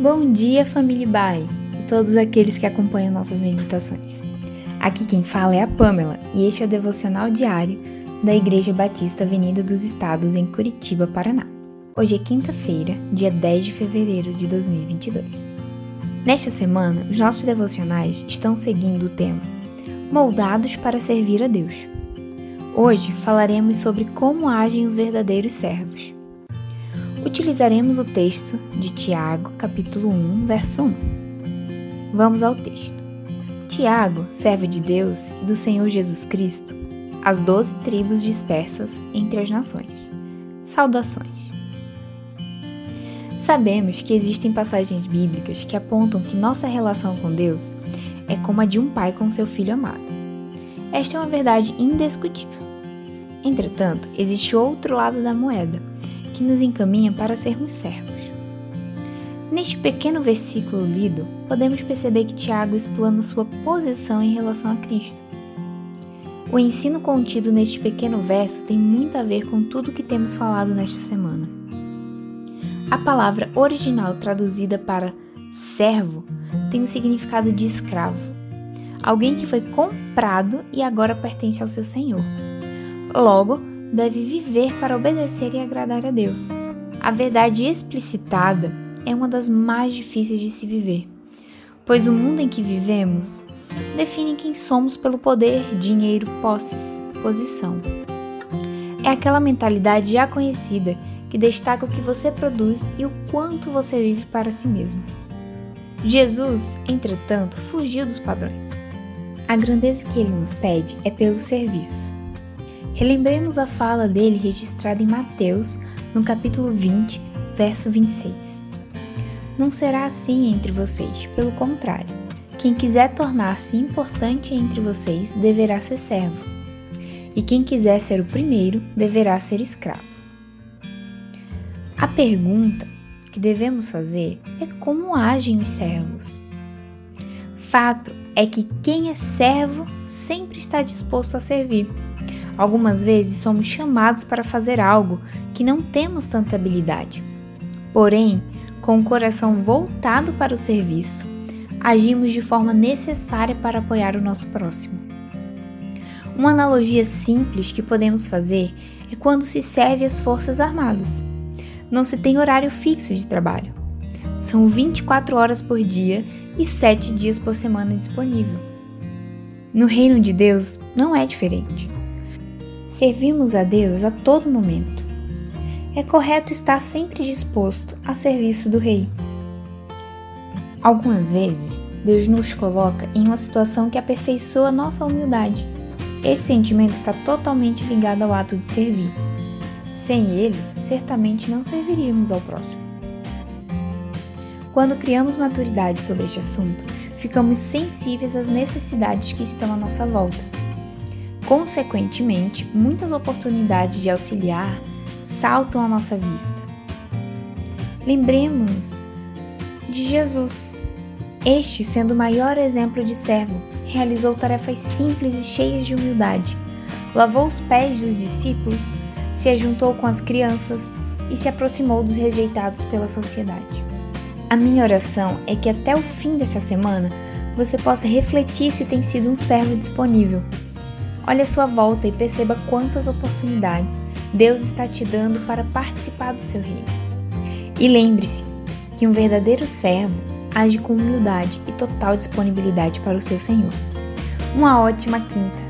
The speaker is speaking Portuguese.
Bom dia, família Bai e todos aqueles que acompanham nossas meditações. Aqui quem fala é a Pamela e este é o devocional diário da Igreja Batista Avenida dos Estados em Curitiba, Paraná. Hoje é quinta-feira, dia 10 de fevereiro de 2022. Nesta semana, os nossos devocionais estão seguindo o tema Moldados para servir a Deus. Hoje falaremos sobre como agem os verdadeiros servos. Utilizaremos o texto de Tiago, capítulo 1, verso 1. Vamos ao texto. Tiago, servo de Deus e do Senhor Jesus Cristo, as doze tribos dispersas entre as nações. Saudações. Sabemos que existem passagens bíblicas que apontam que nossa relação com Deus é como a de um pai com seu filho amado. Esta é uma verdade indiscutível. Entretanto, existe outro lado da moeda que nos encaminha para sermos servos. Neste pequeno versículo lido, podemos perceber que Tiago explana sua posição em relação a Cristo. O ensino contido neste pequeno verso tem muito a ver com tudo o que temos falado nesta semana. A palavra original traduzida para servo tem o significado de escravo, alguém que foi comprado e agora pertence ao seu senhor. Logo, deve viver para obedecer e agradar a Deus. A verdade explicitada é uma das mais difíceis de se viver, pois o mundo em que vivemos define quem somos pelo poder, dinheiro, posses, posição. É aquela mentalidade já conhecida que destaca o que você produz e o quanto você vive para si mesmo. Jesus, entretanto, fugiu dos padrões. A grandeza que ele nos pede é pelo serviço. Relembremos a fala dele registrada em Mateus, no capítulo 20, verso 26. Não será assim entre vocês, pelo contrário. Quem quiser tornar-se importante entre vocês deverá ser servo, e quem quiser ser o primeiro deverá ser escravo. A pergunta que devemos fazer é como agem os servos. Fato é que quem é servo sempre está disposto a servir Algumas vezes somos chamados para fazer algo que não temos tanta habilidade. Porém, com o coração voltado para o serviço, agimos de forma necessária para apoiar o nosso próximo. Uma analogia simples que podemos fazer é quando se serve as Forças Armadas. Não se tem horário fixo de trabalho. São 24 horas por dia e 7 dias por semana disponível. No reino de Deus não é diferente. Servimos a Deus a todo momento. É correto estar sempre disposto a serviço do Rei. Algumas vezes, Deus nos coloca em uma situação que aperfeiçoa nossa humildade. Esse sentimento está totalmente ligado ao ato de servir. Sem ele, certamente não serviríamos ao próximo. Quando criamos maturidade sobre este assunto, ficamos sensíveis às necessidades que estão à nossa volta Consequentemente, muitas oportunidades de auxiliar saltam à nossa vista. Lembremos-nos de Jesus. Este, sendo o maior exemplo de servo, realizou tarefas simples e cheias de humildade. Lavou os pés dos discípulos, se ajuntou com as crianças e se aproximou dos rejeitados pela sociedade. A minha oração é que até o fim desta semana você possa refletir se tem sido um servo disponível Olhe à sua volta e perceba quantas oportunidades Deus está te dando para participar do seu reino. E lembre-se que um verdadeiro servo age com humildade e total disponibilidade para o seu Senhor. Uma ótima quinta!